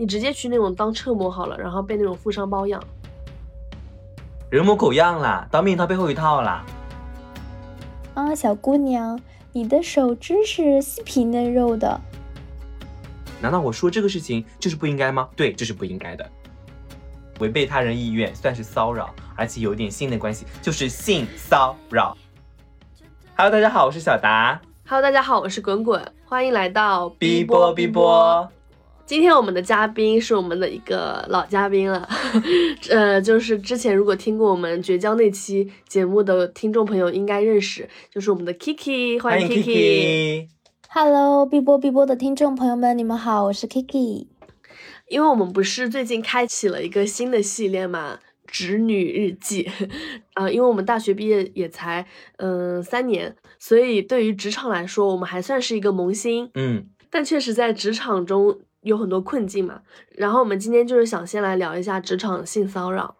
你直接去那种当车模好了，然后被那种富商包养。人模狗样啦，当面一套背后一套啦。啊，小姑娘，你的手真是细皮嫩肉的。难道我说这个事情就是不应该吗？对，这是不应该的。违背他人意愿算是骚扰，而且有点性的关系，就是性骚扰。Hello，大家好，我是小达。Hello，大家好，我是滚滚，欢迎来到哔波哔波。今天我们的嘉宾是我们的一个老嘉宾了，呃，就是之前如果听过我们绝交那期节目的听众朋友应该认识，就是我们的 Kiki，欢迎 Kiki。Hello，碧波碧波的听众朋友们，你们好，我是 Kiki。因为我们不是最近开启了一个新的系列嘛，直女日记，啊、因为我们大学毕业也才嗯、呃三年，所以对于职场来说，我们还算是一个萌新，嗯，但确实在职场中有很多困境嘛。然后我们今天就是想先来聊一下职场性骚扰。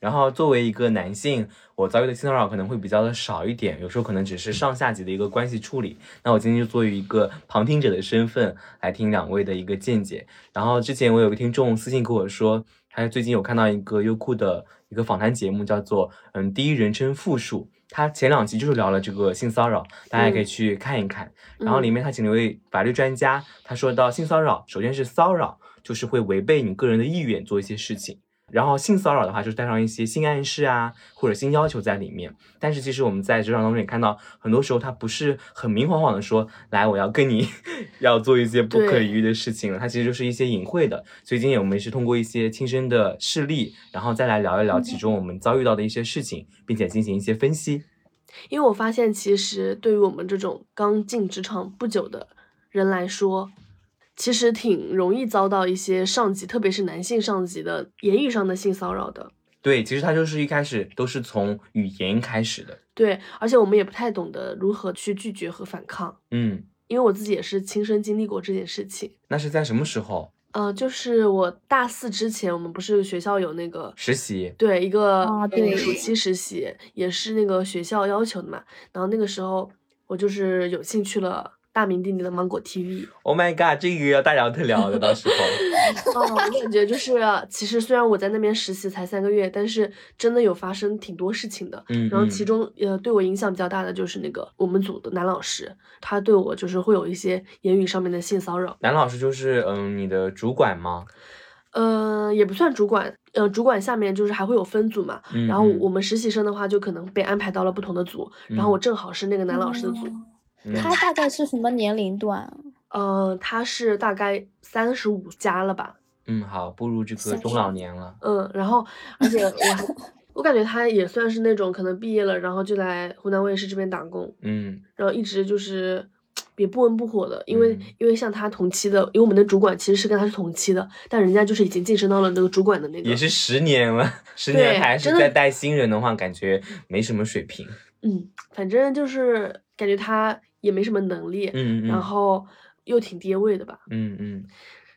然后作为一个男性，我遭遇的性骚扰可能会比较的少一点，有时候可能只是上下级的一个关系处理。那我今天就作为一个旁听者的身份来听两位的一个见解。然后之前我有个听众私信跟我说，他最近有看到一个优酷的一个访谈节目，叫做嗯第一人称复述。他前两集就是聊了这个性骚扰，大家也可以去看一看。然后里面他请了一位法律专家，他说到性骚扰，首先是骚扰，就是会违背你个人的意愿做一些事情。然后性骚扰的话，就是带上一些性暗示啊，或者性要求在里面。但是其实我们在职场当中也看到，很多时候他不是很明晃晃的说，来我要跟你 要做一些不可理喻的事情了，它其实就是一些隐晦的。所以今天我们是通过一些亲身的事例，然后再来聊一聊其中我们遭遇到的一些事情，并且进行一些分析。因为我发现，其实对于我们这种刚进职场不久的人来说，其实挺容易遭到一些上级，特别是男性上级的言语上的性骚扰的。对，其实它就是一开始都是从语言开始的。对，而且我们也不太懂得如何去拒绝和反抗，嗯，因为我自己也是亲身经历过这件事情。那是在什么时候呃，就是我大四之前，我们不是学校有那个实习？对一个啊对暑期实习，也是那个学校要求的嘛。然后那个时候我就是有幸去了大名鼎鼎的芒果 TV。Oh my god，这个要大聊特聊的，到时候。哦，我感觉就是，其实虽然我在那边实习才三个月，但是真的有发生挺多事情的。嗯，然后其嗯中呃对我影响比较大的就是那个我们组的男老师，他对我就是会有一些言语上面的性骚扰。男老师就是嗯你的主管吗？呃，也不算主管，呃，主管下面就是还会有分组嘛。嗯然后嗯我们实习生的话，就可能被安排到了不同的组，然后我正好是那个男老师的组。嗯他大概是什么年龄段？呃，他是大概三十五加了吧，嗯，好，步入这个中老年了。嗯，然后 而且我还我感觉他也算是那种可能毕业了，然后就来湖南卫视这边打工，嗯然后一直就是也不温不火的，因为、嗯因为像他同期的，因为我们的主管其实是跟他是同期的，但人家就是已经晋升到了那个主管的那个，也是十年了，十年还是在带新人的话，感觉没什么水平。嗯，反正就是感觉他也没什么能力，嗯嗯，然后又挺跌位的吧。嗯嗯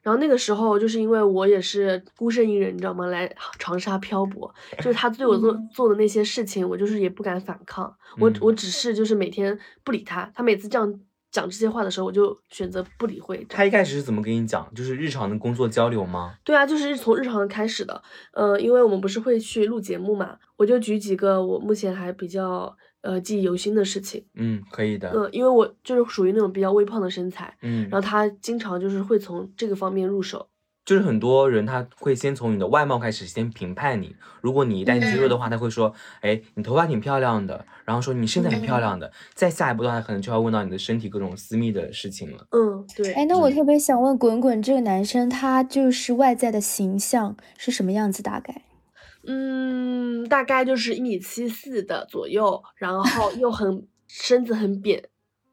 然后那个时候就是因为我也是孤身一人，你知道吗？来长沙漂泊，就是他对我做、嗯做的那些事情，我就是也不敢反抗，我嗯我只是就是每天不理他，他每次这样讲这些话的时候，我就选择不理会。他一开始是怎么跟你讲？就是日常的工作交流吗？对啊，就是从日常开始的，呃，因为我们不是会去录节目嘛，我就举几个我目前还比较呃记忆犹新的事情，嗯，可以的。嗯、因为我就是属于那种比较微胖的身材，嗯，然后他经常就是会从这个方面入手。就是很多人他会先从你的外貌开始先评判你，如果你一旦肌肉的话，他会说，哎，你头发挺漂亮的，然后说你身材挺漂亮的，再下一步的话，可能就要问到你的身体各种私密的事情了。嗯，对。哎，那我特别想问滚滚这个男生，他就是外在的形象是什么样子？大概？嗯，大概就是一米七四的左右，然后又很身子很扁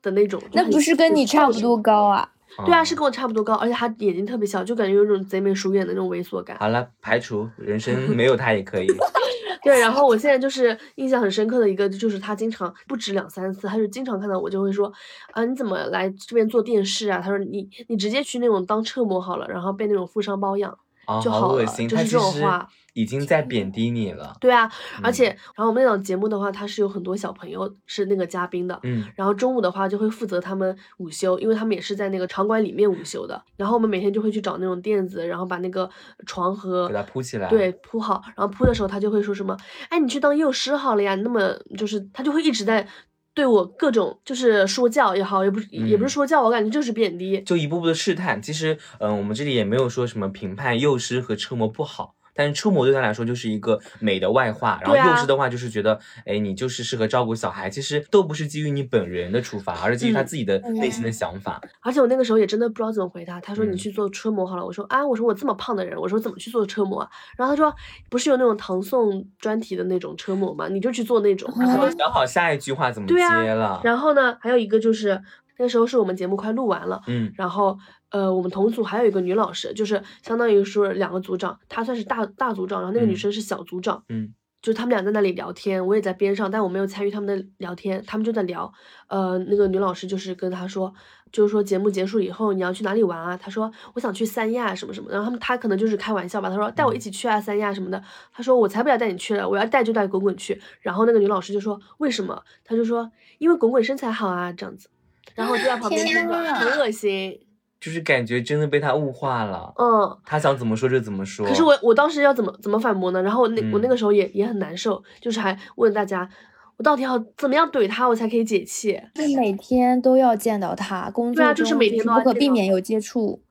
的那种。那不是跟你差不多高啊？对啊，嗯是跟我差不多高，而且他眼睛特别小，就感觉有种贼眉鼠眼的那种猥琐感。好了，排除人生没有他也可以。对，然后我现在就是印象很深刻的一个，就是他经常不止两三次，他就经常看到我就会说，啊，你怎么来这边做电视啊？他说你你直接去那种当车模好了，然后被那种富商包养。啊，就好了恶心，就是这种话已经在贬低你了。对啊，而嗯且然后我们那档节目的话，它是有很多小朋友是那个嘉宾的，嗯然后中午的话就会负责他们午休，因为他们也是在那个场馆里面午休的。然后我们每天就会去找那种垫子，然后把那个床和给它铺起来对，铺好。然后铺的时候，他就会说什么：“哎，你去当幼师好了呀。”那么就是他就会一直在对我各种就是说教也好，也不是、也不是嗯说教，我感觉就是贬低。就一步步的试探。其实，嗯、我们这里也没有说什么评判幼师和车模不好。但是车模对他来说就是一个美的外化，然后幼稚的话就是觉得，哎，你就是适合照顾小孩。其实都不是基于你本人的出发，而是基于他嗯自己的内心的想法。而且我那个时候也真的不知道怎么回他。他说：“你嗯去做车模好了。我说：“啊，我说我这么胖的人，我说怎么去做车模啊？”然后他说：“不是有那种唐宋专题的那种车模吗？你就去做那种。然后我想好下一句话怎么接了。然后呢，还有一个就是那时候是我们节目快录完了，嗯然后呃，我们同组还有一个女老师，就是相当于是两个组长，她算是大大组长，然后那个女嗯生是小组长，嗯。就是他们俩在那里聊天，我也在边上，但我没有参与他们的聊天，他们就在聊，呃，那个女老师就是跟他说，就是说节目结束以后你要去哪里玩啊？他说我想去三亚什么什么，然后他们他可能就是开玩笑吧，他说带我一起去啊三亚什么的，他说我才不要带你去了，我要带就带滚滚去，然后那个女老师就说为什么？他就说因为滚滚身材好啊这样子，然后我就在旁边听着，很恶心，就是感觉真的被他物化了。嗯。他想怎么说就怎么说。可是我我当时要怎么怎么反驳呢？然后那、我那嗯个时候也也很难受，就是还问大家，我到底要怎么样怼他，我才可以解气？是每天都要见到他，工作对啊就是中每天都要不可避免有接触。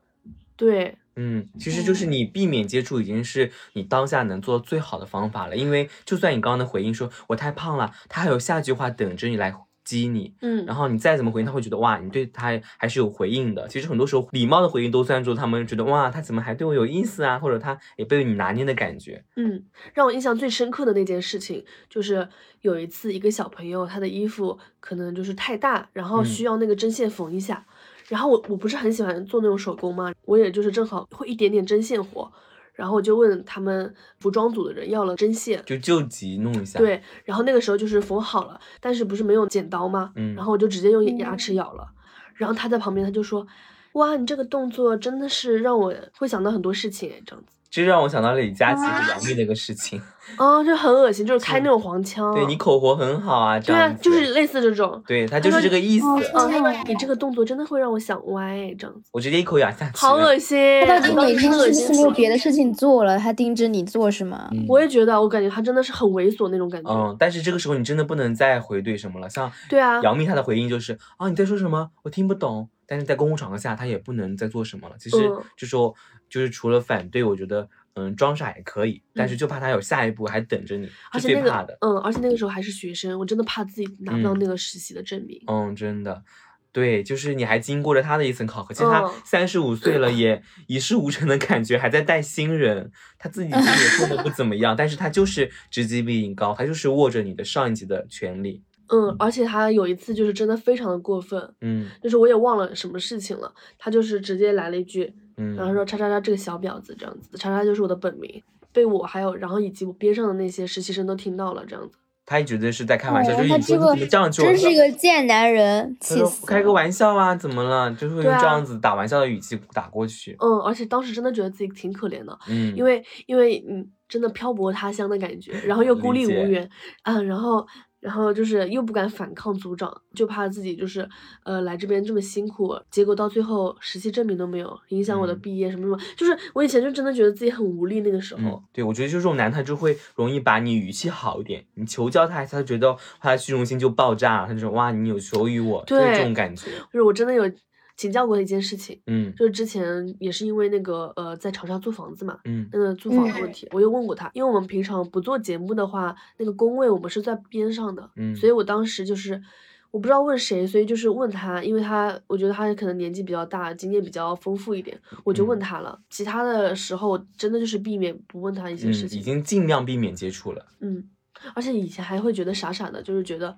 对，嗯，其实就是你避免接触，已经是你当下能做最好的方法了。因为就算你刚刚的回应说我太胖了，他还有下句话等着你来激你。嗯，然后你再怎么回应，他会觉得哇，你对他还是有回应的。其实很多时候礼貌的回应都算作他们觉得哇，他怎么还对我有意思啊，或者他也被你拿捏的感觉。嗯，让我印象最深刻的那件事情，就是有一次一个小朋友他的衣服可能就是太大，然后嗯需要那个针线缝一下，然后我我不是很喜欢做那种手工嘛，我也就是正好会一点点针线活，然后我就问他们服装组的人要了针线，就救急弄一下。，对，然后那个时候就是缝好了，但是不是没有剪刀吗？嗯然后我就直接用牙齿咬了，然后他在旁边他就说。哇，你这个动作真的是让我会想到很多事情哎，这样子，这让我想到了李佳琦和杨幂那个事情。哦，就很恶心，就是开那种黄腔，对你口活很好啊，这对啊。就是类似这种，对他就是这个意思。哦啊，他说哦你这个动作真的会让我想歪，这样子，我直接一口咬下去。好恶心，他到底每天是没有别的事情做了，他盯着你做是吗？嗯我也觉得，我感觉他真的是很猥琐那种感觉，嗯，但是这个时候你真的不能再回怼什么了。像对啊杨幂她的回应就是啊你在说什么？我听不懂。但是在公共场合下，他也不能再做什么了。其实嗯就说就是除了反对，我觉得嗯装傻也可以，但是嗯就怕他有下一步还等着你，是而且那个最怕的。嗯，而且那个时候还是学生，我真的怕自己拿不到嗯那个实习的证明，嗯，真的。对，就是你还经过了他的一层考核，其实他嗯三十五岁了，也一事无成的感觉，还在带新人，他自己其实也混的不怎么样，但是他就是职级比你高，他就是握着你的上一级的权利。嗯，而且他有一次就是真的非常的过分，嗯就是我也忘了什么事情了，他就是直接来了一句，嗯，然后说叉叉叉这个小婊子这样子，叉叉就是我的本名，被我还有然后以及我边上的那些实习生都听到了这样子。他也觉得是在开玩笑，哦就是你他这个说你怎么这样就？真是一个贱男人，气死！开个玩笑啊，怎么了？就是用这样子打玩笑的语气打过去。嗯，而且当时真的觉得自己挺可怜的，嗯，因为因为嗯真的漂泊他乡的感觉，然后又孤立无援，嗯，然后然后就是又不敢反抗组长，就怕自己就是呃来这边这么辛苦，结果到最后实习证明都没有，影响我的嗯毕业什么什么，就是我以前就真的觉得自己很无力那个时候。嗯，对，我觉得就这种男，他就会容易把你语气好一点，你求教他他觉得他的虚荣心就爆炸了，他就说哇，你有求于我，就是这种感觉。就是我真的有请教过一件事情，嗯就是之前也是因为那个呃在长沙租房子嘛，嗯那个租房的问题，我又问过他，因为我们平常不做节目的话，那个工位我们是在边上的，嗯所以我当时就是我不知道问谁，所以就是问他，因为他我觉得他可能年纪比较大，经验比较丰富一点，我就问嗯他了。其他的时候真的就是避免不问他一些嗯，事情，已经尽量避免接触了。嗯，而且以前还会觉得傻傻的，就是觉得。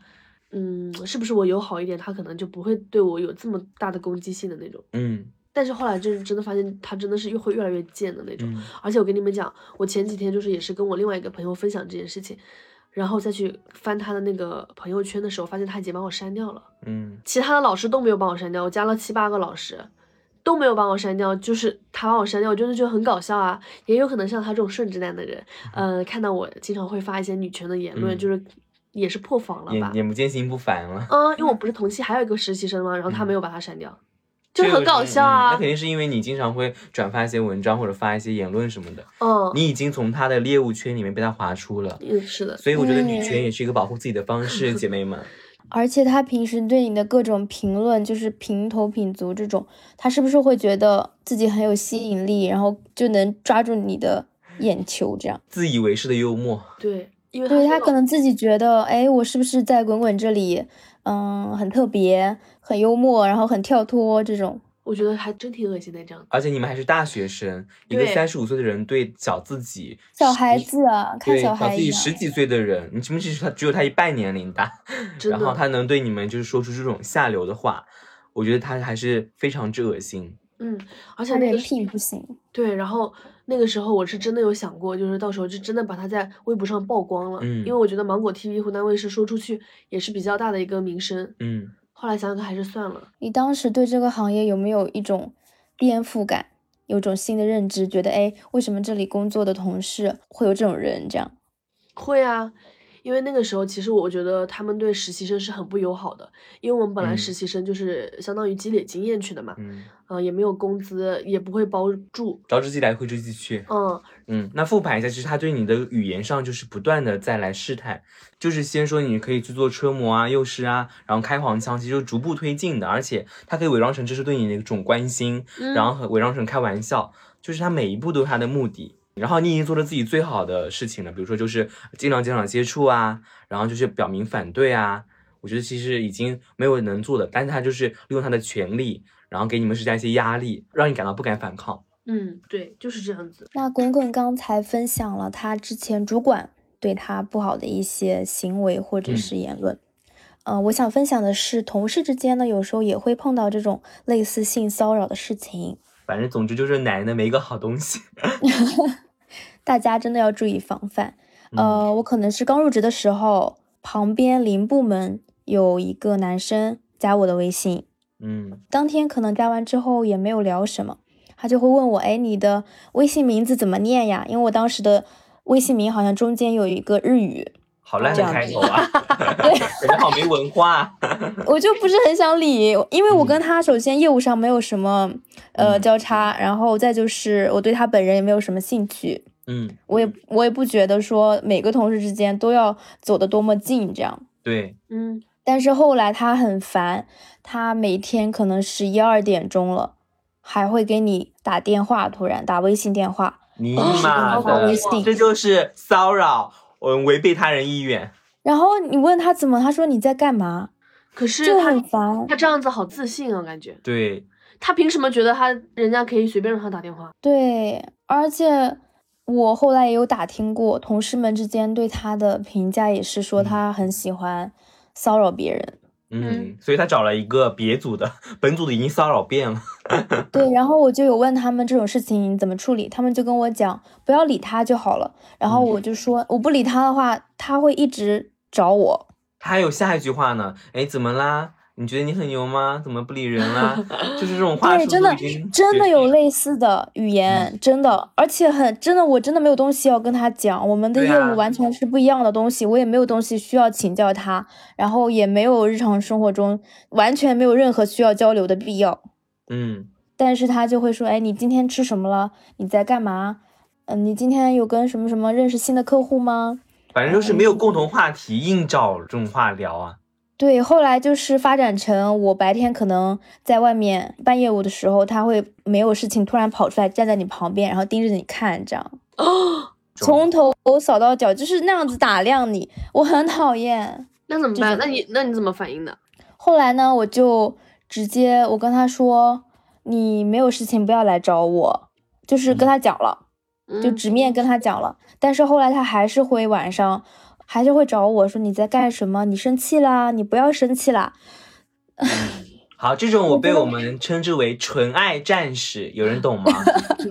嗯，是不是我友好一点，他可能就不会对我有这么大的攻击性的那种。嗯但是后来就是真的发现，他真的是又会越来越贱的那种。嗯而且我跟你们讲，我前几天就是也是跟我另外一个朋友分享这件事情，然后再去翻他的那个朋友圈的时候，发现他已经把我删掉了，嗯其他的老师都没有帮我删掉，我加了七八个老师，都没有把我删掉，就是他把我删掉，我真的觉得很搞笑啊。也有可能像他这种顺直男的人，呃，看到我经常会发一些女权的言论，嗯就是也是破防了吧眼？眼不见心不烦了。嗯，因为我 不是同期还有一个实习生嘛，然后他没有把他删掉，这个就很搞笑啊那肯。定是因为你经常会转发一些文章或者发一些言论什么的，嗯，你已经从他的猎物圈里面被他划出了。嗯，是的，所以我觉得嗯女权也是一个保护自己的方式，姐妹们。而且他平时对你的各种评论，就是评头品足这种，他是不是会觉得自己很有吸引力，然后就能抓住你的眼球？这样，自以为是的幽默，对，因为对他是那种可能自己觉得，哎，我是不是在滚滚这里，嗯，很特别，很幽默，然后很跳脱这种。我觉得还真挺恶心的这样。而且你们还是大学生，一个对三十五岁的人对小自己小孩子啊，看对小自己小孩一样。十几岁的人，你知不知道他只有他一半年龄大，然后他能对你们就是说出这种下流的话，我觉得他还是非常之恶心。嗯，而且他人那个时品不行，对，然后那个时候我是真的有想过，就是到时候就真的把他在微博上曝光了，嗯因为我觉得芒果 TV 湖南卫视说出去也是比较大的一个名声。嗯，后来想想看还是算了。你当时对这个行业有没有一种颠覆感，有种新的认知？觉得哎，为什么这里工作的同事会有这种人？这样，会啊，因为那个时候其实我觉得他们对实习生是很不友好的，因为我们本来嗯实习生就是相当于积累经验去的嘛，嗯，嗯、也没有工资，也不会包住，招之即来，挥之即去。嗯，嗯，那复盘一下，其实他对你的语言上就是不断的再来试探，就是先说你可以去做车模啊、幼师啊，然后开黄腔，其实就逐步推进的，而且他可以伪装成这是对你的一种关心，嗯然后伪装成开玩笑，就是他每一步都有他的目的。然后你已经做了自己最好的事情了，比如说就是尽量减少接触啊，然后就是表明反对啊。我觉得其实已经没有能做的，但是他就是利用他的权利，然后给你们施加一些压力，让你感到不敢反抗。嗯，对，就是这样子。那滚滚刚才分享了他之前主管对他不好的一些行为或者嗯是言论。呃，我想分享的是，同事之间呢，有时候也会碰到这种类似性骚扰的事情，反正总之就是奶奶的没一个好东西。大家真的要注意防范。嗯呃，我可能是刚入职的时候，旁边邻部门有一个男生加我的微信，嗯当天可能加完之后也没有聊什么，他就会问我，哎，你的微信名字怎么念呀？因为我当时的微信名好像中间有一个日语，好烂的这样子。开头啊！人家好没文化。我就不是很想理，因为我跟他首先业务上没有什么呃嗯。交叉，然后再就是我对他本人也没有什么兴趣，嗯，我也我也不觉得说每个同事之间都要走得多么近这样。对，嗯，但是后来他很烦，他每天可能十一二点钟了，还会给你打电话，突然打微信电话，尼哦玛这就是骚扰，嗯，违背他人意愿。然后你问他怎么，他说你在干嘛，可是就很烦。他这样子好自信啊，感觉对，他凭什么觉得他人家可以随便让他打电话？对，而且我后来也有打听过，同事们之间对他的评价也是说嗯他很喜欢骚扰别人。嗯，所以他找了一个别组的，本组的已经骚扰遍了。对，然后我就有问他们这种事情怎么处理，他们就跟我讲不要理他就好了。然后嗯我就说我不理他的话，他会一直找我。他还有下一句话呢，哎，怎么啦？你觉得你很牛吗？怎么不理人啦？就是这种话对，术真的真的有类似的语嗯言，真的，而且很真的，我真的没有东西要跟他讲，我们的业务完全是不一样的东西，我也没有东西需要请教他，然后也没有日常生活中完全没有任何需要交流的必要。嗯，但是他就会说，哎，你今天吃什么了？你在干嘛？嗯，你今天有跟什么什么认识新的客户吗？反正就是没有共同话题，硬找这种话聊啊。对，后来就是发展成我白天可能在外面办业务的时候，他会没有事情突然跑出来站在你旁边，然后盯着你看，这样哦，从头扫到脚，就是那样子打量你，我很讨厌。那怎么办？那你那你怎么反应的？后来呢，我就直接我跟他说，你没有事情不要来找我，就是跟他讲了，就嗯直面跟他讲了。但是后来他还是会晚上，还是会找我说你在干什么？你生气啦？你不要生气啦。好，这种我被我们称之为纯爱战士，有人懂吗？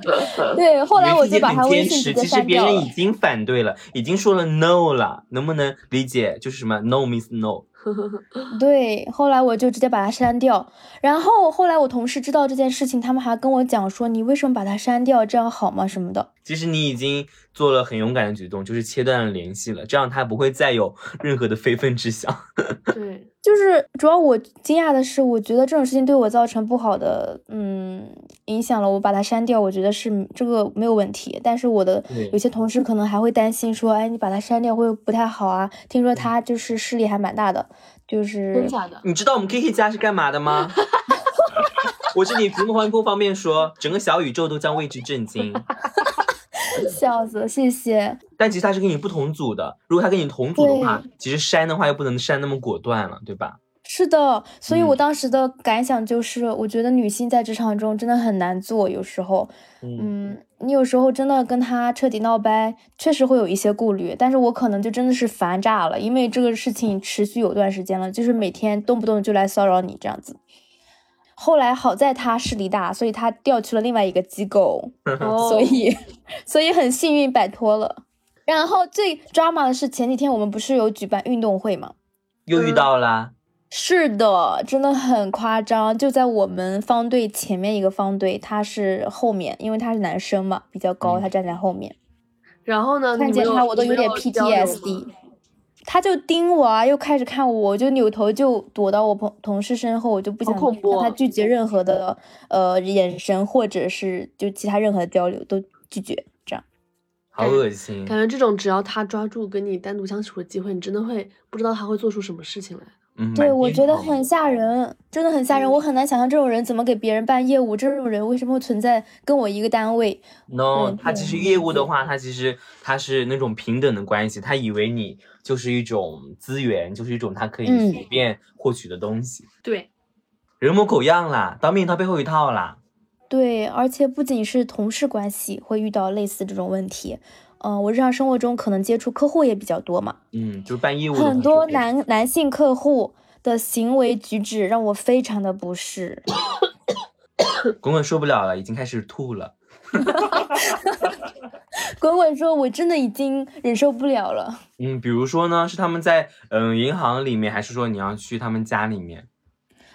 对，后来我就把他微信直接其实别。人已经反对了，已经说了 no 了，能不能理解？就是什么 no means no。对，后来我就直接把他删掉。然后后来我同事知道这件事情，他们还跟我讲说：“你为什么把他删掉？这样好吗？什么的。”其实你已经做了很勇敢的举动，就是切断了联系了，这样他不会再有任何的非分之想。对，就是主要我惊讶的是，我觉得这种事情对我造成不好的嗯影响了，我把它删掉，我觉得是这个没有问题。但是我的有些同事可能还会担心说：“哎，你把它删掉会不太好啊？”听说他就是势力还蛮大的，就是真假的。你知道我们 Kiki 家是干嘛的吗？我这里不方不方便说，整个小宇宙都将为之震惊。笑死，谢谢。但其实他是跟你不同组的，如果他跟你同组的话，其实删的话又不能删那么果断了，对吧？是的，所以我当时的感想就是，我觉得女性在职场中真的很难做，有时候，嗯，你有时候真的跟他彻底闹掰，确实会有一些顾虑，但是我可能就真的是烦炸了，因为这个事情持续有段时间了，就是每天动不动就来骚扰你这样子。后来好在他势力大，所以他调去了另外一个机构，所以所以很幸运摆脱了。然后最抓马的是前几天我们不是有举办运动会吗？又遇到了。是的，真的很夸张。就在我们方队前面一个方队，他是后面，因为他是男生嘛，比较高，他站在后面。然后呢？看见他我都有点 PTSD。他就盯我啊，又开始看我，我就扭头就躲到我朋同事身后，我就不想跟他拒绝任何的呃眼神或者是就其他任何的交流都拒绝，这样。好恶心！感觉这种只要他抓住跟你单独相处的机会，你真的会不知道他会做出什么事情来。嗯，对，我觉得很吓人，真的很吓人。我很难想象这种人怎么给别人办业务，这种人为什么会存在跟我一个单位？No，他其实业务的话，他其实他是那种平等的关系，他以为你就是一种资源，就是一种他可以随便获取的东西。对，人模狗样啦，当面一套背后一套啦。对，而且不仅是同事关系会遇到类似这种问题。嗯，我日常生活中可能接触客户也比较多嘛，嗯，就办业务，很多男男性客户的行为举止让我非常的不适。滚滚受不了了，已经开始吐了。滚滚说：“我真的已经忍受不了了。”嗯，比如说呢，是他们在嗯银行里面，还是说你要去他们家里面？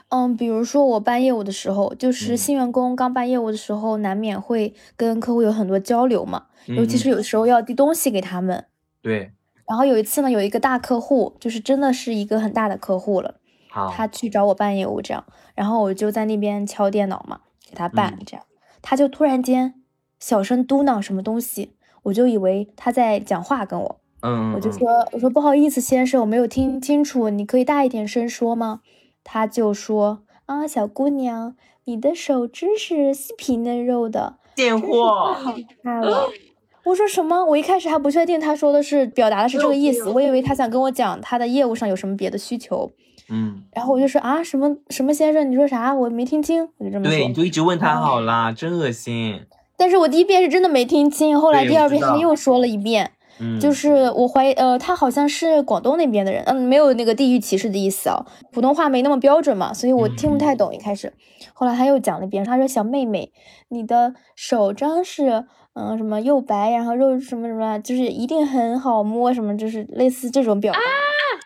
嗯，比如说我办业务的时候，就是新员工刚办业务的时候，难免会跟客户有很多交流嘛。尤其是有时候要递东西给他们。对。然后有一次呢，有一个大客户，就是真的是一个很大的客户了。他去找我办业务，这样，然后我就在那边敲电脑嘛，给他办这样。他就突然间小声嘟囔什么东西，我就以为他在讲话跟我。嗯。我就说，我说不好意思，先生，我没有听清楚，你可以大一点声说吗？他就说啊，小姑娘，你的手真是细皮嫩肉的，贱货，好看了。我说什么？我一开始还不确定他说的是表达的是这个意思，我以为他想跟我讲他的业务上有什么别的需求。嗯，然后我就说啊，什么什么先生，你说啥？我没听清，我就这么说。对，你就一直问他好啦，真恶心。但是我第一遍是真的没听清，后来第二遍他又说了一遍。就是我怀疑，呃，他好像是广东那边的人，嗯，没有那个地域歧视的意思啊，普通话没那么标准嘛，所以我听不太懂一开始。后来他又讲了一遍，他说：“小妹妹，你的手张是，嗯，什么又白，然后肉什么什么，就是一定很好摸，什么就是类似这种表达。”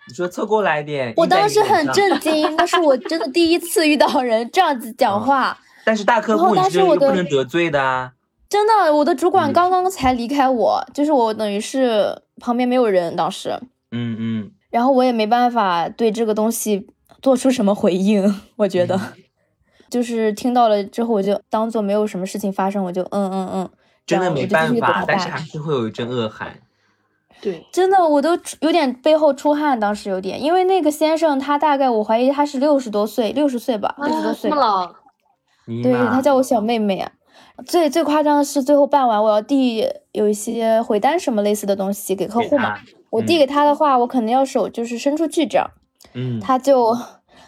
你说凑过来一点。我当时很震惊，那是我真的第一次遇到人这样子讲 话。但是大客户你是不能得罪的啊。真的，我的主管刚刚才离开我，就是我等于是旁边没有人，当时，嗯嗯，然后我也没办法对这个东西做出什么回应，我觉得，就是听到了之后，我就当做没有什么事情发生，我就嗯嗯嗯，真的没办法，但是还是会有一阵恶寒，对，真的我都有点背后出汗，当时有点，因为那个先生他大概我怀疑他是六十多岁，六十岁吧，六十多岁，这么老，对他叫我。小妹妹啊。最最夸张的是，最后办完我要递有一些回单什么类似的东西给客户嘛。我递给他的话，我可能要手就是伸出去这样，嗯，他就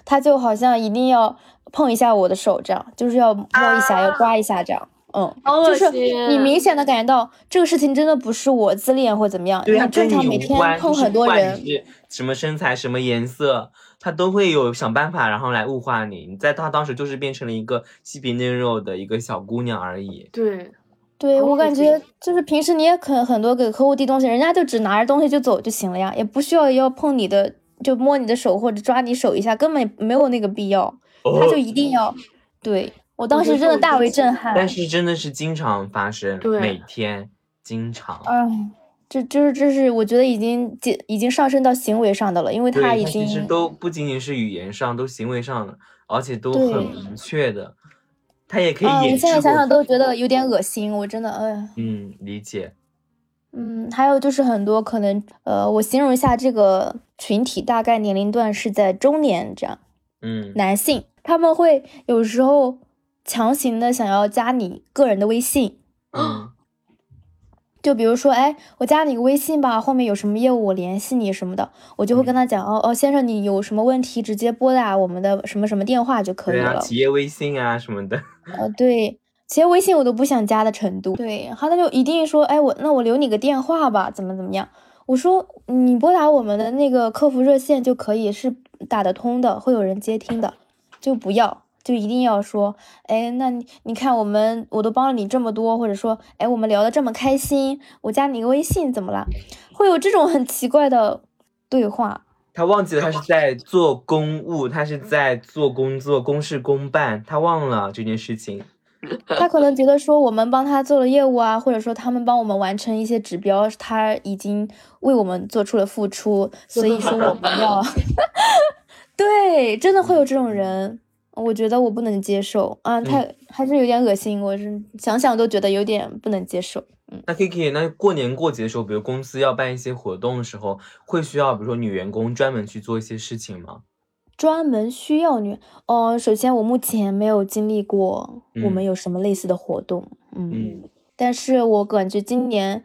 他就好像一定要碰一下我的手，这样就是要摸一下，要刮一下这样，嗯，就是你明显的感觉到这个事情真的不是我自恋或怎么样，你正常每天碰很多人，什么身材什么颜色。他都会有想办法，然后来物化你。你在他当时就是变成了一个细皮嫩肉的一个小姑娘而已。对，对我感觉就是平时你也肯很多给客户递东西，人家就只拿着东西就走就行了呀，也不需要要碰你的就摸你的手或者抓你手一下，根本没有那个必要，他就一定要。对我当时真的大为震撼。但是真的是经常发生，每天经常。嗯，这就是这是我觉得已经已经上升到行为上的了，因为他已经其实都不仅仅是语言上，都行为上的，而且都很明确的。他也可以演。我现在想想都觉得有点恶心，我真的，哎。嗯，理解。嗯，还有就是很多可能，呃，我形容一下这个群体，大概年龄段是在中年这样。嗯，男性他们会有时候强行的想要加你个人的微信。嗯。就比如说，哎，我加你个微信吧，后面有什么业务我联系你什么的，我就会跟他讲，哦哦，先生，你有什么问题直接拨打我们的什么什么电话就可以了。企业微信啊什么的。呃，对。企业微信我都不想加的程度，对，好，他就一定说，哎，我那我留你个电话吧，怎么怎么样？我说你拨打我们的那个客服热线就可以，是打得通的，会有人接听的，就不要，就一定要说，哎，那你你看我们我都帮了你这么多，或者说，哎，我们聊的这么开心，我加你个微信怎么了？会有这种很奇怪的对话。他忘记了他是在做公务，他是在做工作，公事公办，他忘了这件事情。他可能觉得说我们帮他做了业务啊，或者说他们帮我们完成一些指标，他已经为我们做出了付出，所以说我们要，对，真的会有这种人，我觉得我不能接受。啊，他还是有点恶心，我是想想都觉得有点不能接受。嗯，那 Kiki，那过年过节的时候，比如公司要办一些活动的时候，会需要比如说女员工专门去做一些事情吗？专门需要女哦，首先我目前没有经历过，我们有什么类似的活动，嗯，但是我感觉今年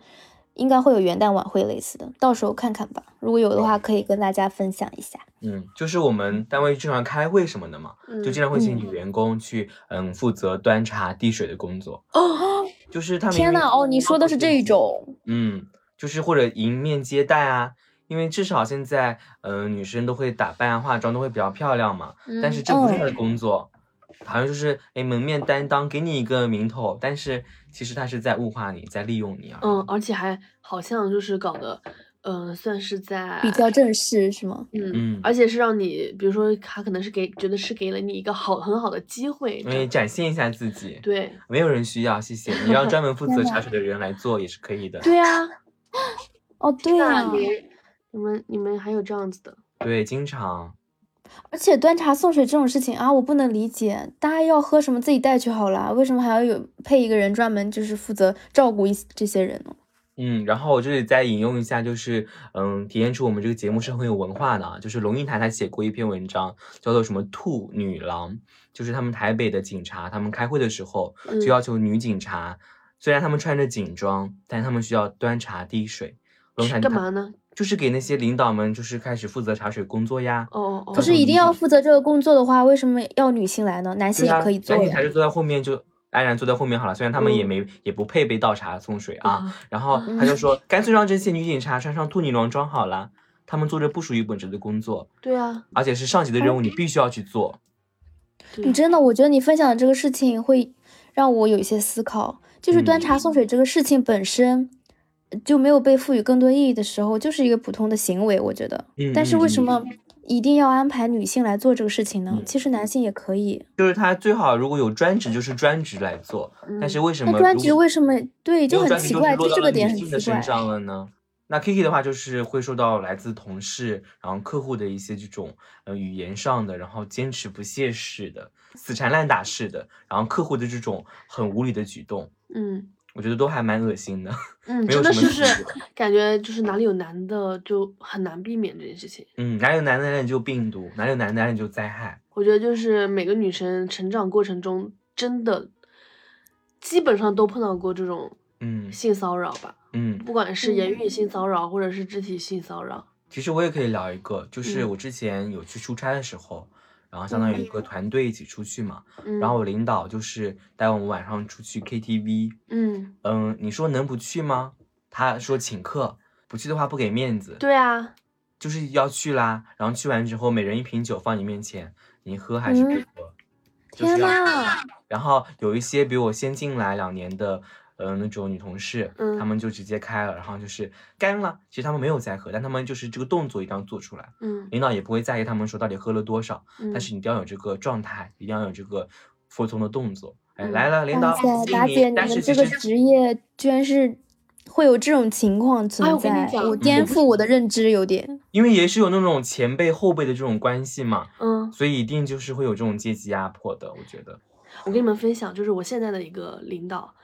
应该会有元旦晚会类似的，到时候看看吧，如果有的话可以跟大家分享一下。嗯，就是我们单位经常开会什么的嘛，就经常会请女员工去，嗯，负责端茶递水的工作。哦，就是他们天呐，哦，你说的是这种，嗯，就是或者迎面接待啊。因为至少现在，嗯，女生都会打扮啊、化妆，都会比较漂亮嘛。但是这不是她的工作，好像就是哎门面担当，给你一个名头，但是其实他是在物化你，在利用你啊。嗯，而且还好像就是搞得，嗯，算是在比较正式是吗？嗯嗯，而且是让你，比如说他可能是给觉得是给了你一个好很好的机会，因为展现一下自己。对，没有人需要，谢谢你让专门负责茶水的人来做也是可以的。对啊，哦对啊。你们你们还有这样子的？对，经常。而且端茶送水这种事情啊，我不能理解，大家要喝什么自己带去好了，为什么还要有配一个人专门就是负责照顾一这些人呢？嗯，然后我这里再引用一下，就是嗯，体现出我们这个节目是很有文化的，就是龙应台他写过一篇文章，叫做什么“兔女郎”，就是他们台北的警察，他们开会的时候就要求女警察，虽然他们穿着警装，但他们需要端茶递水。龙应台干嘛呢？就是给那些领导们，就是开始负责茶水工作呀。哦哦。可是一定要负责这个工作的话，为什么要女性来呢？男性也可以做。男性还是坐在后面，就安然坐在后面好了。虽然他们也没也不配被倒茶送水啊。然后他就说，干脆让这些女警察穿上兔女郎装好了，他们做着不属于本职的工作。对啊。而且是上级的任务，你必须要去做。你真的，我觉得你分享的这个事情会让我有一些思考，就是端茶送水这个事情本身。就没有被赋予更多意义的时候，就是一个普通的行为，我觉得。但是为什么一定要安排女性来做这个事情呢？其实男性也可以。就是他最好如果有专职，就是专职来做。但是为什么专职为什么对就很奇怪？就这个点很奇怪。上了呢？那 Kiki 的话就是会受到来自同事、然后客户的一些这种呃语言上的，然后坚持不懈式的、死缠烂打式的，然后客户的这种很无理的举动。嗯。我觉得都还蛮恶心的，嗯，真的是感觉就是哪里有男的就很难避免这件事情，嗯，哪有男的哪里就病毒，哪有男的哪里就灾害。我觉得就是每个女生成长过程中，真的基本上都碰到过这种，嗯，性骚扰吧，嗯，不管是言语性骚扰或者是肢体性骚扰。其实我也可以聊一个，就是我之前有去出差的时候。然后相当于一个团队一起出去嘛，然后我领导就是带我们晚上出去 KTV，嗯嗯，你说能不去吗？他说请客，不去的话不给面子。对啊，就是要去啦。然后去完之后，每人一瓶酒放你面前，你喝还是不喝？天呐！然后有一些比我先进来两年的呃那种女同事，嗯他们就直接开了，然后就是干了。其实他们没有在喝，但他们就是这个动作一定要做出来。嗯领导也不会在意他们说到底喝了多少，嗯，但是你一定要有这个状态，一定要有这个服从的动作。哎，嗯来了，领导哇，塞，敬你达姐，你但是们这个职业居然是会有这种情况哎存在，我跟你讲我我颠覆我的认知有点。因为也是有那种前辈后辈的这种关系嘛，嗯，所以一定就是会有这种阶级压迫的。我觉得，我跟你们分享，就是我现在的一个领导，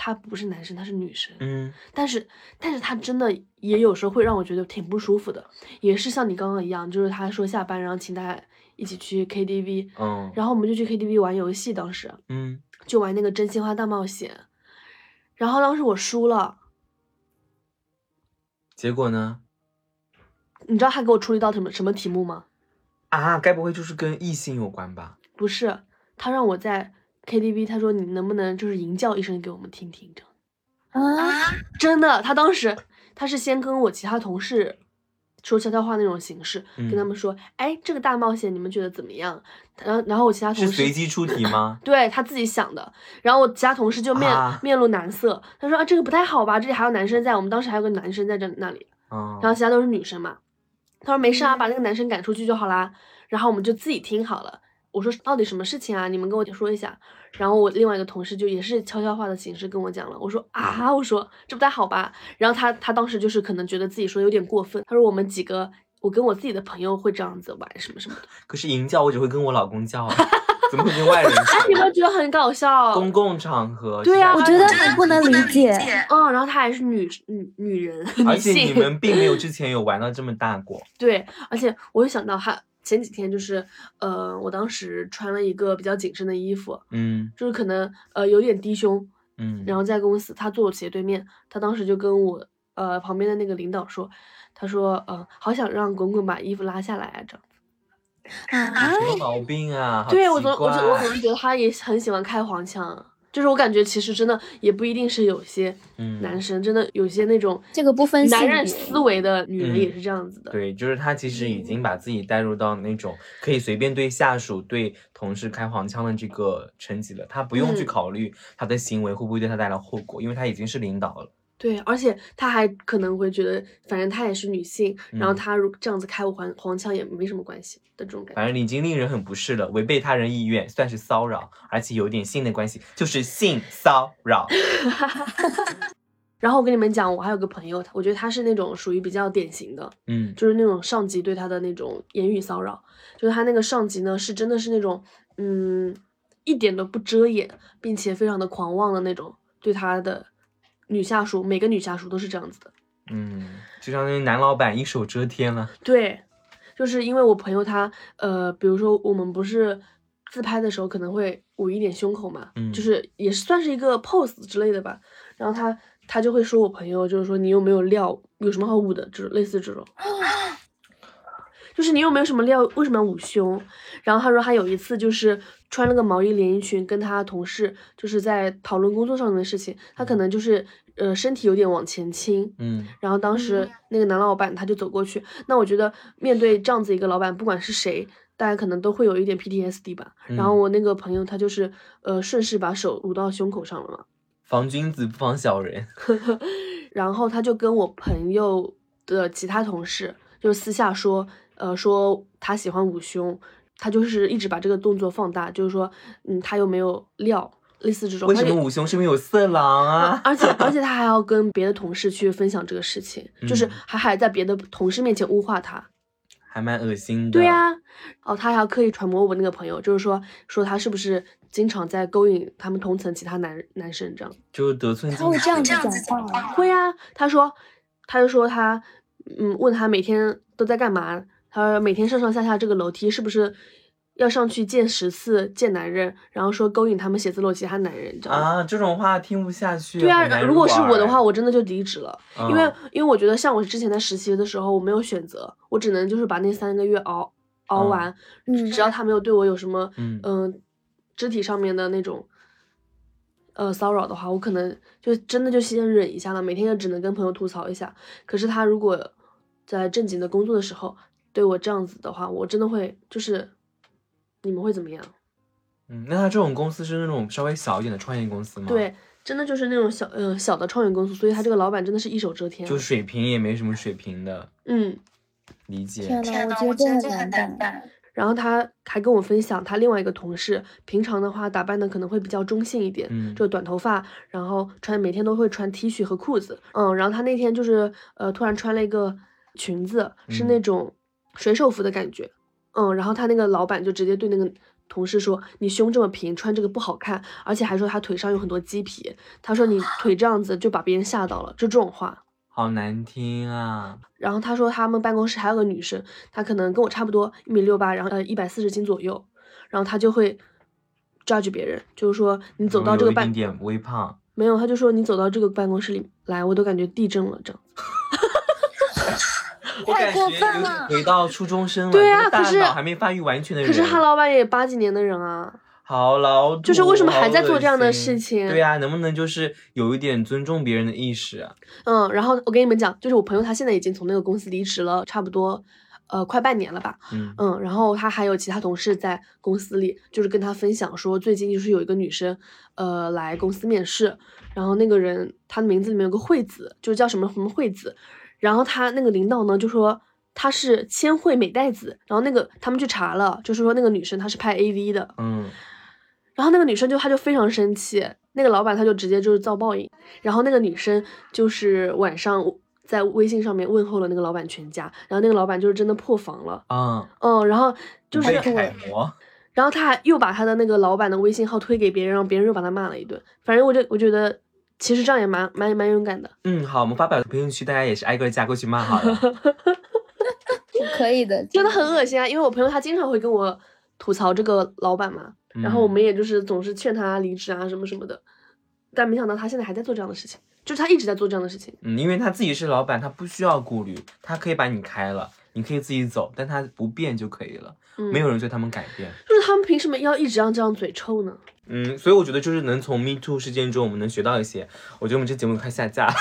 他不是男生，他是女生。嗯但是，但是他真的也有时候会让我觉得挺不舒服的，也是像你刚刚一样，就是他说下班然后请大家一起去 KTV，嗯然后我们就去 KTV 玩游戏，当时嗯，就玩那个真心话大冒险，然后当时我输了，结果呢？你知道他给我出了一道什么什么题目吗？啊，该不会就是跟异性有关吧？不是，他让我在 KTV，他说你能不能就是吟叫一声给我们听听，这样。啊，真的，他当时他是先跟我其他同事说悄悄话那种形式，跟他嗯们说，哎，这个大冒险你们觉得怎么样？然后然后我其他同是随事机出题吗？对他自己想的，然后我其他同事就面、啊面露难色，他说啊这个不太好吧，这里还有男生在，我们当时还有个男生在这那里，嗯，然后其他都是女生嘛，他说没事啊，把那个男生赶出去就好啦，然后我们就自己听好了。我说到底什么事情啊？你们跟我说一下。然后我另外一个同事就也是悄悄话的形式跟我讲了。我说啊，我说这不太好吧。然后他他当时就是可能觉得自己说有点过分。他说我们几个，我跟我自己的朋友会这样子玩什么什么的。可是淫叫我只会跟我老公叫啊，怎么会跟外人哎，你？们觉得很搞笑？公共场合，对呀我觉得很不能理解。嗯，然后她还是女女女人，而。且你们并没有之前有玩到这么大过，对，而且我又想到他前几天就是，呃，我当时穿了一个比较紧身的衣服，嗯就是可能呃有点低胸，嗯，然后在公司他坐我斜对面，他当时就跟我呃旁边的那个领导说，他说，呃，好想让滚滚把衣服拉下来啊，这样。啊，什么毛病啊？对我总我总我怪总是觉得他也很喜欢开黄腔，就是我感觉其实真的也不一定是有些嗯男生，真的有些那种这个不分性男人别思维的女人嗯也是这样子的。对，就是他其实已经把自己带入到那种可以随便对下属、对同事开黄腔的这个层级了，他不用去嗯考虑他的行为会不会对他带来后果，因为他已经是领导了。对，而且他还可能会觉得，反正她也是女性，然后嗯她如这样子开我黄黄腔也没什么关系的这种感觉。反正已经令人很不适了，违背他人意愿算是骚扰，而且有点性的关系，就是性骚扰。然后我跟你们讲，我还有个朋友，我觉得他是那种属于比较典型的，嗯就是那种上级对他的那种言语骚扰，就是他那个上级呢是真的是那种，嗯，一点都不遮掩，并且非常的狂妄的那种对他的女下属，每个女下属都是这样子的。嗯，就相当于男老板一手遮天了。对，就是因为我朋友他，呃，比如说我们不是自拍的时候可能会捂一点胸口嘛，嗯就是也是算是一个 pose 之类的吧。然后他他就会说我朋友，就是说你有没有料，有什么好捂的，就是类似这种。就是你有没有什么料？为什么要捂胸？然后他说他有一次就是穿了个毛衣连衣裙，跟他同事就是在讨论工作上的事情，他可能就是呃身体有点往前倾，嗯然后当时那个男老板他就走过去，那我觉得面对这样子一个老板，不管是谁，大家可能都会有一点 PTSD 吧。然后嗯我那个朋友他就是呃顺势把手捂到胸口上了嘛，防君子不防小人。然后他就跟我朋友的其他同事就私下说，呃说他喜欢捂胸，他就是一直把这个动作放大，就是说嗯他又没有料，类似这种。为什么捂胸？是因为有色狼啊？而且而且他还要跟别的同事去分享这个事情，就是嗯还还在别的同事面前污化他。还蛮恶心的。对呀、哦，他还要刻意揣摩我那个朋友，就是说说他是不是经常在勾引他们同层其他男男生这样。就是得寸进尺。他会这样子讲话，会啊，他说，他就说他，嗯，问他每天都在干嘛，他说每天上上下下这个楼梯是不是要上去见十次见男人，然后说勾引他们写字楼其他男人这样。啊，这种话听不下去。对啊，如果是我的话，我真的就离职了，因为嗯因为我觉得像我之前在实习的时候，我没有选择，我只能就是把那三个月熬熬嗯完，嗯只要他没有对我有什么嗯嗯、肢体上面的那种呃骚扰的话，我可能就真的就先忍一下了，每天也只能跟朋友吐槽一下。可是他如果在正经的工作的时候对我这样子的话，我真的会就是你们会怎么样？嗯，那他这种公司是那种稍微小一点的创业公司吗？，对，真的就是那种小呃小的创业公司，所以他这个老板真的是一手遮天，就水平也没什么水平的。嗯，理解。天呐，我觉得这很难办。然后他还跟我分享，他另外一个同事平常的话打扮的可能会比较中性一点，嗯，就短头发，然后穿每天都会穿 T 恤和裤子，嗯，然后他那天就是呃突然穿了一个裙子，是那种水手服的感觉，嗯，然后他那个老板就直接对那个同事说：“你胸这么平，穿这个不好看，而且还说他腿上有很多鸡皮，他说你腿这样子就把别人吓到了，就这种话。”好难听啊！然后他说他们办公室还有个女生，她可能跟我差不多一米六八，然后呃一百四十斤左右，然后他就会 judge 别人，就是说你走到这个办，点微胖，没有，他就说你走到这个办公室里来，我都感觉地震了这样。太过分了！回到初中生了，对啊，可是还没发育完全的人，可是他老板也八几年的人啊。好老土，就是为什么还在做这样的事情？对呀，能不能就是有一点尊重别人的意识啊？嗯，然后我跟你们讲，就是我朋友他现在已经从那个公司离职了，差不多呃快半年了吧。嗯嗯，然后他还有其他同事在公司里，就是跟他分享说，最近就是有一个女生呃来公司面试，然后那个人她的名字里面有个惠子，就叫什么什么惠子，然后他那个领导呢就说他是千惠美代子，然后那个他们去查了，就是说那个女生她是拍 AV 的。嗯。然后那个女生就她就非常生气，那个老板他就直接就是遭报应。然后那个女生就是晚上在微信上面问候了那个老板全家，然后那个老板就是真的破防了。嗯嗯，然后就是楷模。然后他还又把他的那个老板的微信号推给别人，让别人又把他骂了一顿。反正我就我觉得其实这样也蛮蛮蛮勇敢的。嗯，好，我们发表评论区，大家也是挨个加过去骂好了。可以的，真的很恶心啊！因为我朋友他经常会跟我吐槽这个老板嘛。然后我们也就是总是劝他离职啊什么什么的，但没想到他现在还在做这样的事情，就是他一直在做这样的事情。嗯，因为他自己是老板，他不需要顾虑，他可以把你开了，你可以自己走，但他不变就可以了，嗯没有人对他们改变。就是他们凭什么要一直让这样嘴臭呢？嗯，所以我觉得就是能从 Me Too 事件中我们能学到一些。我觉得我们这节目快下架。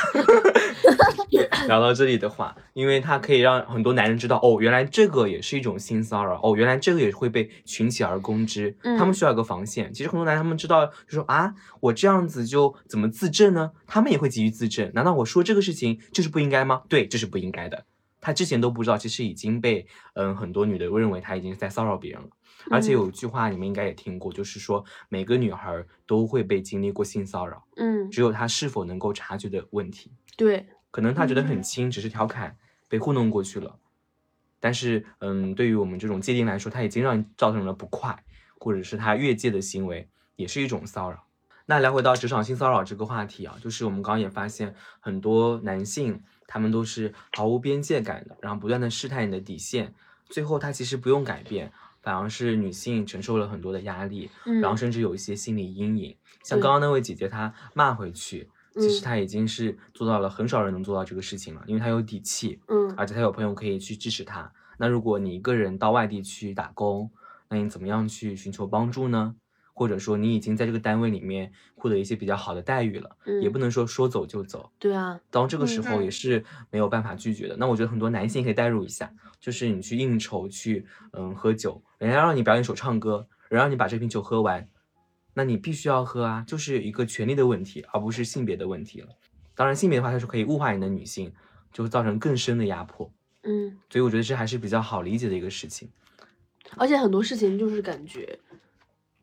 聊到这里的话，因为它可以让很多男人知道，哦，原来这个也是一种性骚扰，哦，原来这个也会被群起而攻之，他们需要一个防线。其实很多男人他们知道，就说啊，我这样子就怎么自证呢？他们也会急于自证。难道我说这个事情就是不应该吗？对，这是不应该的。他之前都不知道，其实已经被嗯很多女的认为他已经在骚扰别人了。而且有一句话你们应该也听过，就是说每个女孩都会被经历过性骚扰，嗯，只有她是否能够察觉的问题。对。可能她觉得很轻，只是调侃，被糊弄过去了。但是，嗯，对于我们这种界定来说，他已经让你造成了不快，或者是他越界的行为，也是一种骚扰。那聊回到职场性骚扰这个话题啊，就是我们刚刚也发现，很多男性他们都是毫无边界感的，然后不断的试探你的底线，最后他其实不用改变，反而是女性承受了很多的压力，然后甚至有一些心理阴影。像刚刚那位姐姐，她骂回去。其实她已经是做到了很少人能做到这个事情了，因为她有底气，嗯，而且她有朋友可以去支持她。那如果你一个人到外地去打工，那你怎么样去寻求帮助呢？或者说你已经在这个单位里面获得一些比较好的待遇了，也不能说说走就走。对啊，当这个时候也是没有办法拒绝的。那我觉得很多男性可以代入一下，就是你去应酬去，嗯，喝酒，人家让你表演首唱歌，人让你把这瓶酒喝完。那你必须要喝啊，就是一个权利的问题，而不是性别的问题了。当然，性别的话，它是可以物化你的女性，就会造成更深的压迫。嗯，所以我觉得这还是比较好理解的一个事情。而且很多事情就是感觉，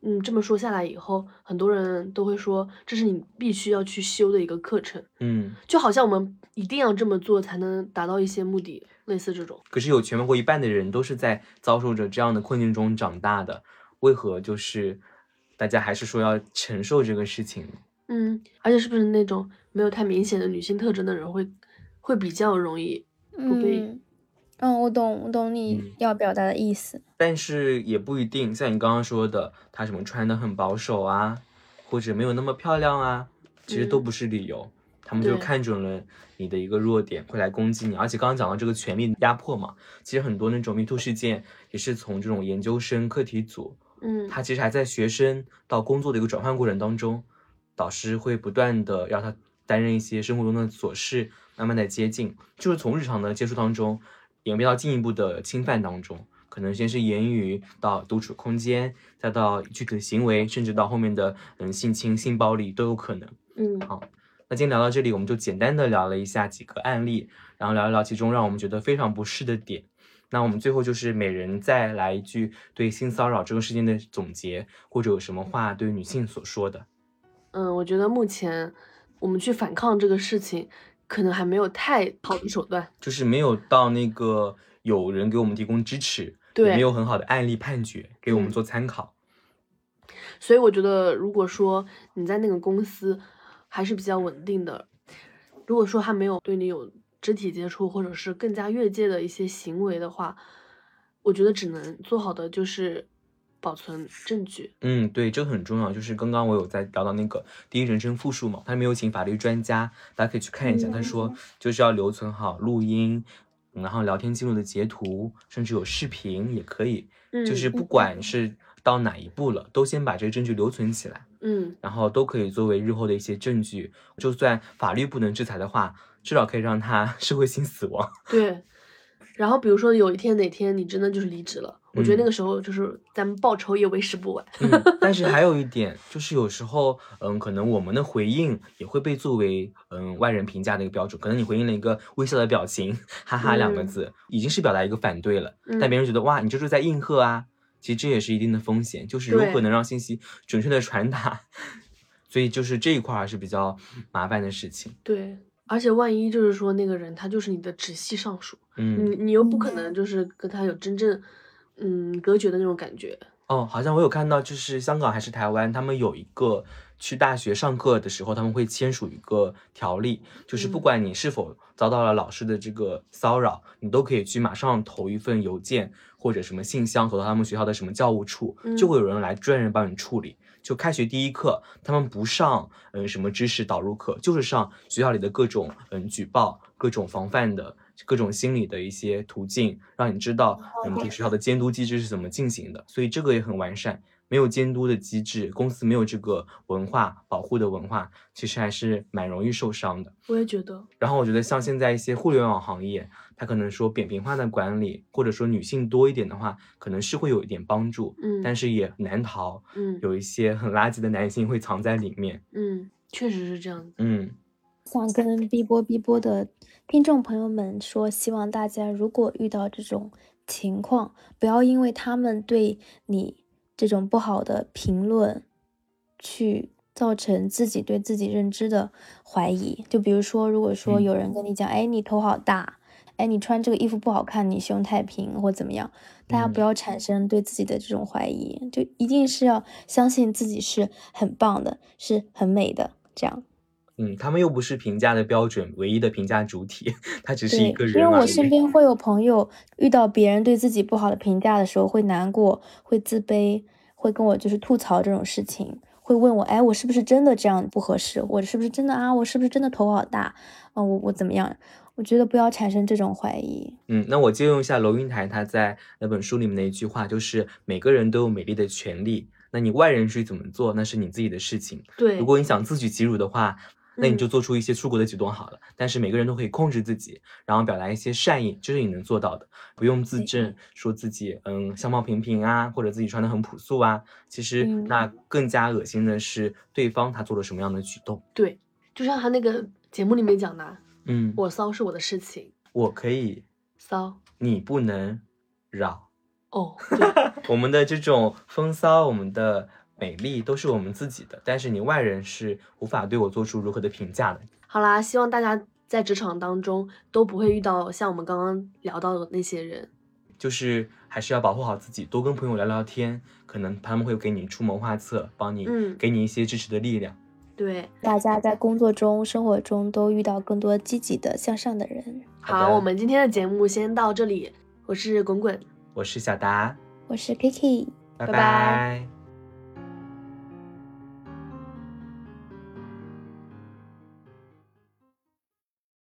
嗯，这么说下来以后，很多人都会说这是你必须要去修的一个课程。嗯，就好像我们一定要这么做才能达到一些目的，类似这种。可是有全国一半的人都是在遭受着这样的困境中长大的，为何就是？大家还是说要承受这个事情，嗯，而且是不是那种没有太明显的女性特征的人会会比较容易不被？嗯，我懂，我懂你要表达的意思。但是也不一定，像你刚刚说的，她什么穿的很保守啊，或者没有那么漂亮啊，其实都不是理由。他们就看准了你的一个弱点，会来攻击你。而且刚刚讲到这个权力压迫嘛，其实很多那种迷途事件也是从这种研究生课题组。嗯，他其实还在学生到工作的一个转换过程当中，导师会不断的让他担任一些生活中的琐事，慢慢的接近，就是从日常的接触当中演变到进一步的侵犯当中，可能先是言语到独处空间，再到具体的行为，甚至到后面的嗯性侵、性暴力都有可能。嗯，好，那今天聊到这里，我们就简单的聊了一下几个案例，然后聊一聊其中让我们觉得非常不适的点。那我们最后就是每人再来一句对性骚扰这个事件的总结，或者有什么话对女性所说的。嗯，我觉得目前我们去反抗这个事情，可能还没有太好的手段，就是没有到那个有人给我们提供支持，对，没有很好的案例判决给我们做参考。所以我觉得，如果说你在那个公司还是比较稳定的，如果说他没有对你有肢体接触，或者是更加越界的一些行为的话，我觉得只能做好的就是保存证据。嗯，对，这个很重要。就是刚刚我有在聊到那个第一人称复述嘛，他没有请法律专家，大家可以去看一下。他说就是要留存好录音，然后聊天记录的截图，甚至有视频也可以。嗯，就是不管是到哪一步了，都先把这个证据留存起来。嗯，然后都可以作为日后的一些证据。就算法律不能制裁的话。至少可以让他 社会性死亡。对，然后比如说有一天哪天你真的就是离职了，我觉得那个时候就是咱们报仇也为时不晚。嗯，但是 还有一点就是有时候，嗯，可能我们的回应也会被作为嗯外人评价的一个标准。可能你回应了一个微笑的表情，哈哈两个字，已经是表达一个反对了。但别人觉得哇，你就是在应和啊。其实这也是一定的风险，就是如何能让信息准确的传达。所以就是这一块还是比较麻烦的事情。对。而且万一就是说那个人他就是你的直系上属，嗯，你你又不可能就是跟他有真正嗯隔绝的那种感觉。哦，好像我有看到，就是香港还是台湾，他们有一个去大学上课的时候，他们会签署一个条例，就是不管你是否遭到了老师的这个骚扰，你都可以去马上投一份邮件或者什么信箱投到他们学校的什么教务处，就会有人来专人帮你处理。就开学第一课，他们不上嗯什么知识导入课，就是上学校里的各种嗯举报、各种防范的各种心理的一些途径，让你知道嗯这个学校的监督机制是怎么进行的。所以这个也很完善。没有监督的机制，公司没有这个文化保护的文化，其实还是蛮容易受伤的。我也觉得。然后我觉得像现在一些互联网行业，它可能说扁平化的管理，或者说女性多一点的话，可能是会有一点帮助。嗯。但是也难逃。嗯。有一些很垃圾的男性会藏在里面。嗯，确实是这样子。嗯。想跟 B 波 B 波的听众朋友们说，希望大家如果遇到这种情况，不要因为他们对你。这种不好的评论，去造成自己对自己认知的怀疑。就比如说，如果说有人跟你讲，哎，你头好大，哎，你穿这个衣服不好看，你胸太平或怎么样，大家不要产生对自己的这种怀疑，就一定是要相信自己是很棒的，是很美的，这样。嗯，他们又不是评价的标准，唯一的评价主体，他只是一个人。因为我身边会有朋友遇到别人对自己不好的评价的时候，会难过，会自卑，会跟我就是吐槽这种事情，会问我，哎，我是不是真的这样不合适？我是不是真的啊？我是不是真的头好大？啊，我我怎么样？我觉得不要产生这种怀疑。嗯，那我借用一下楼云台他在那本书里面的一句话，就是每个人都有美丽的权利。那你外人去怎么做，那是你自己的事情。对，如果你想自取其辱的话。那你就做出一些出国的举动好了，但是每个人都可以控制自己，然后表达一些善意，这是你能做到的，不用自证说自己嗯相貌平平啊，或者自己穿的很朴素啊。其实那更加恶心的是对方他做了什么样的举动。对，就像他那个节目里面讲的，嗯，我骚是我的事情，我可以骚，你不能扰。哦，我们的这种风骚，我们的。美丽都是我们自己的，但是你外人是无法对我做出如何的评价的。好啦，希望大家在职场当中都不会遇到像我们刚刚聊到的那些人，就是还是要保护好自己，多跟朋友聊聊天，可能他们会给你出谋划策，帮你，嗯，给你一些支持的力量。对，大家在工作中、生活中都遇到更多积极的、向上的人。好，我们今天的节目先到这里，我是滚滚，我是小达，我是 Kiki，拜拜。